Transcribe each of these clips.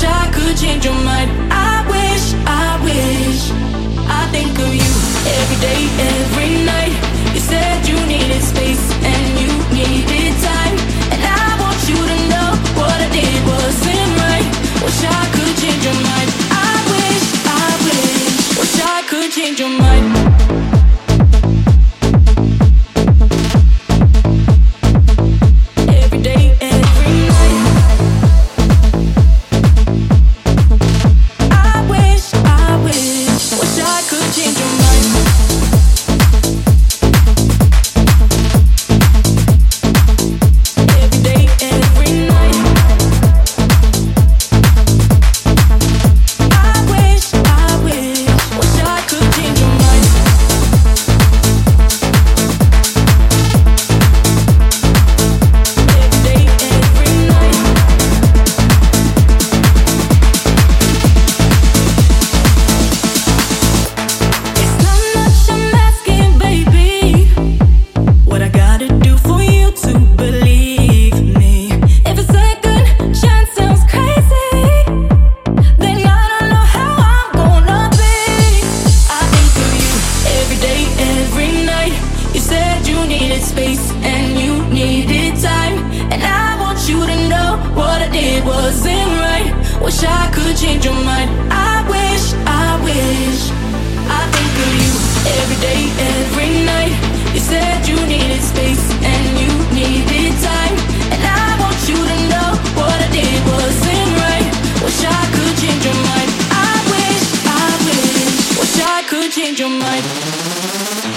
wish I could change your mind. I wish, I wish. I think of you every day. change your mind.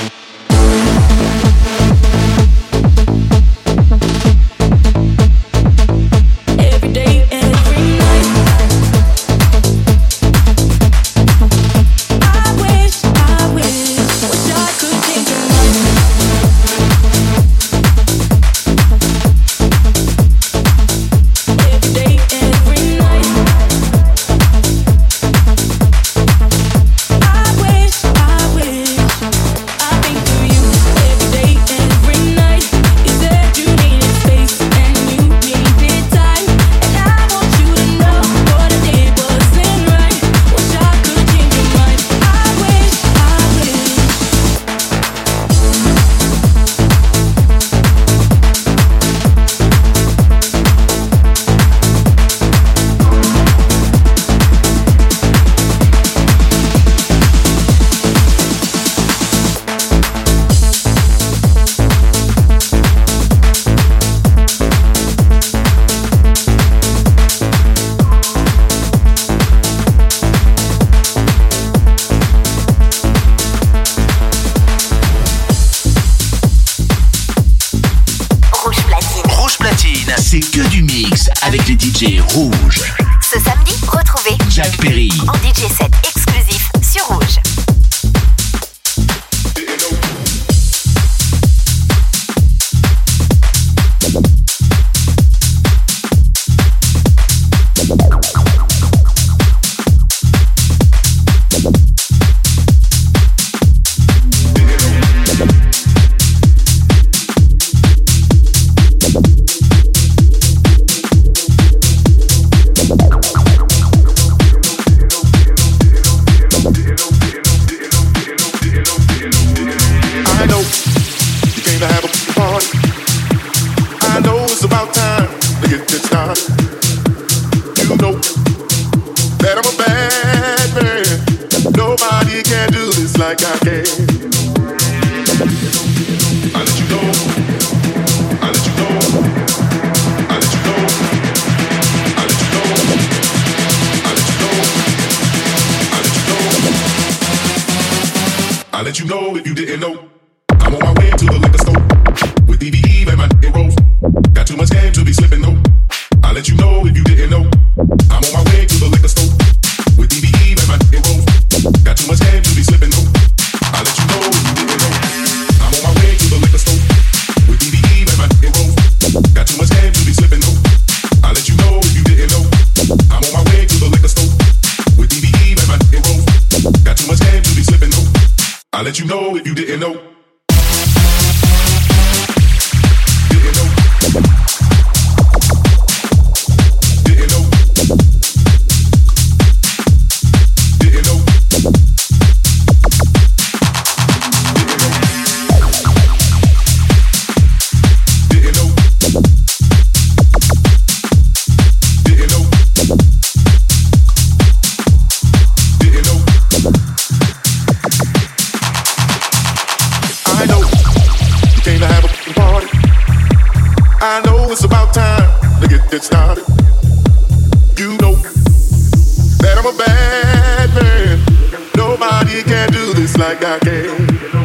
I can.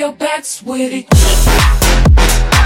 Your backs with it.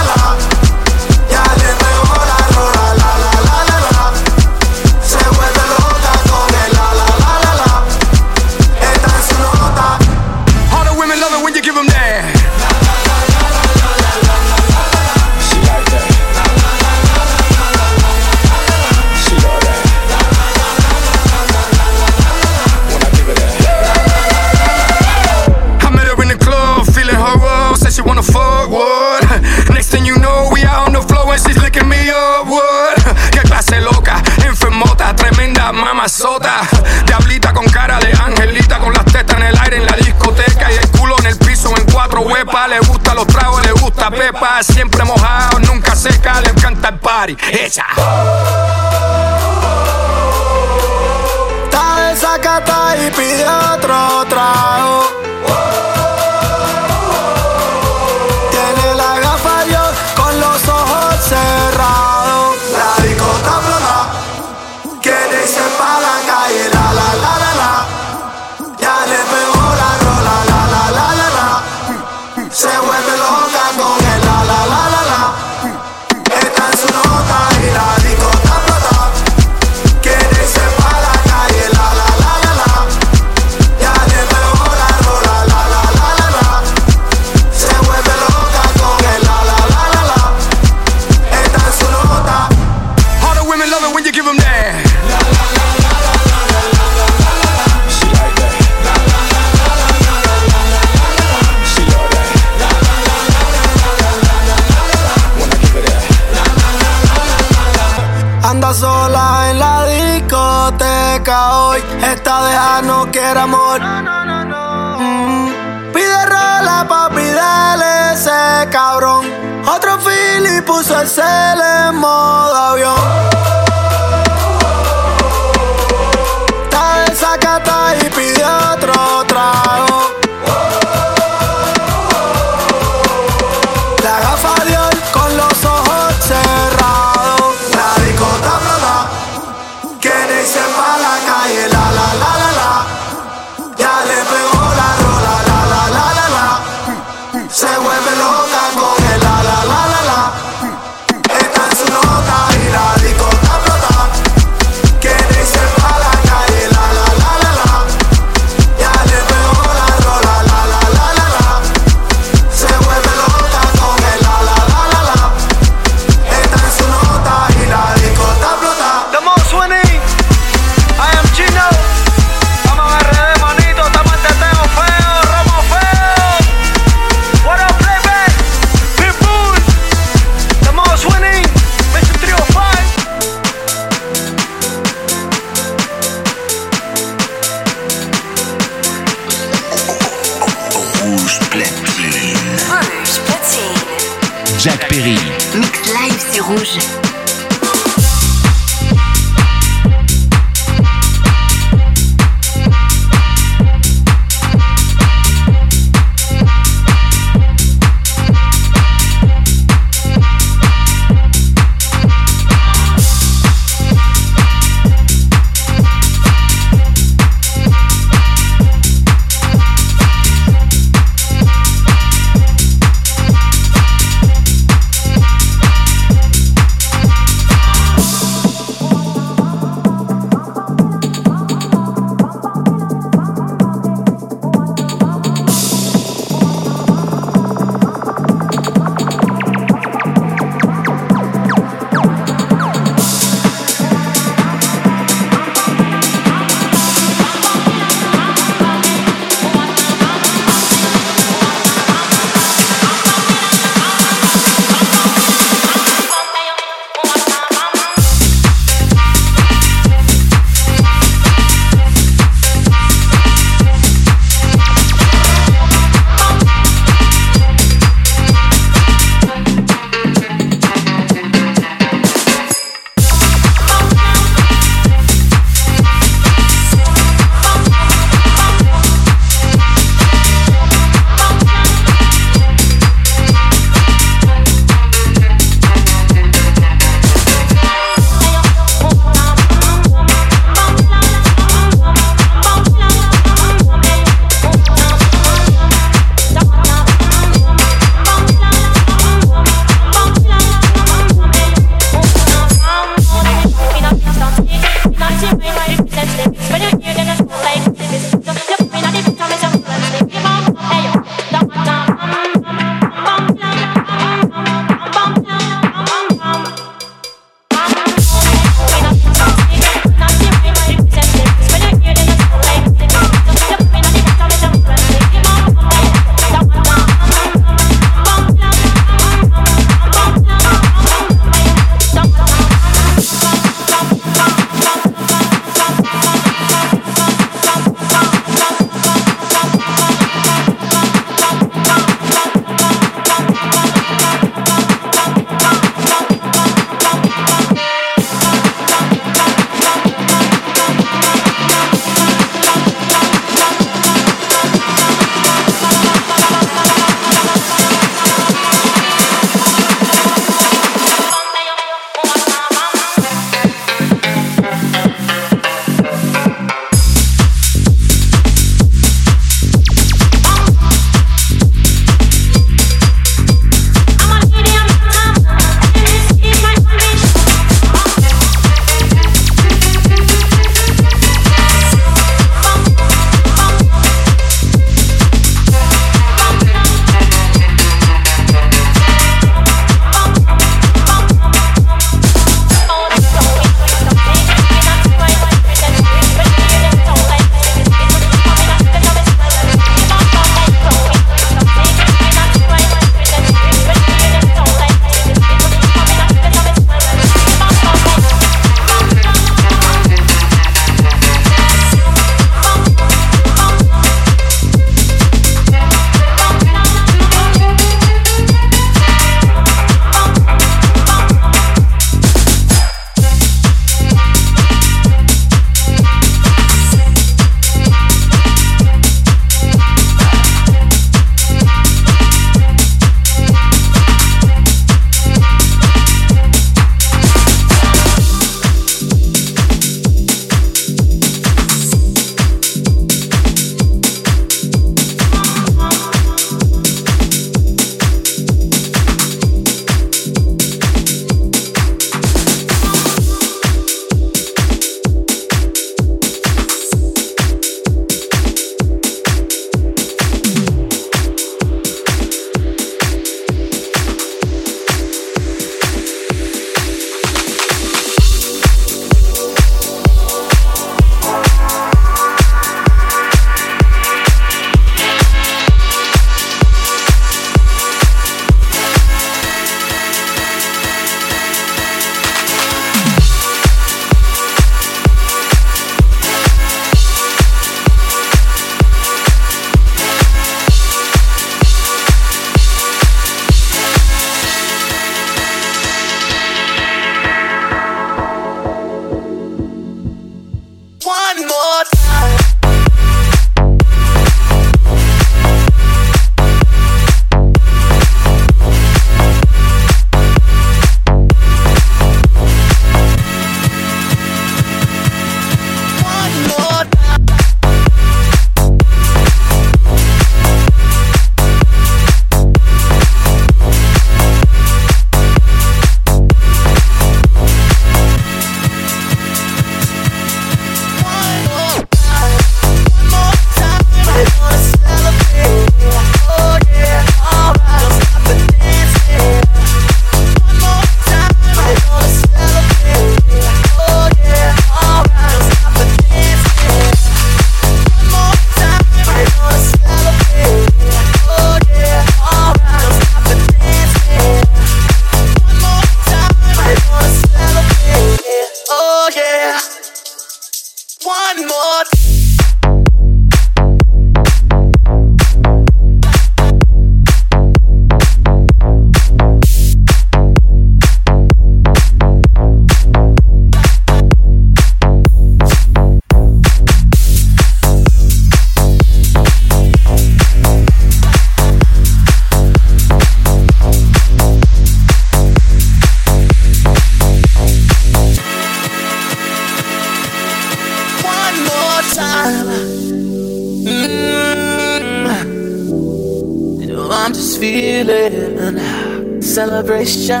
question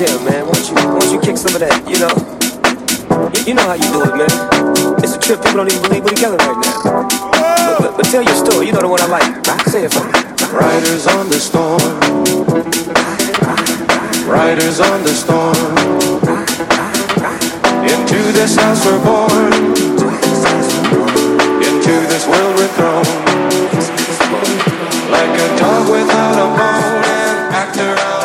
Yeah, man. Why don't you, why don't you kick some of that, you know? Y- you know how you do it, man. It's a trip people don't even believe we're together right now. But, but, but, tell your story, you know the one I like. Say it for me. Riders on the storm. Riders on the storm. Into this house we're born. Into this world we're thrown. Like a dog without a bone, an actor out.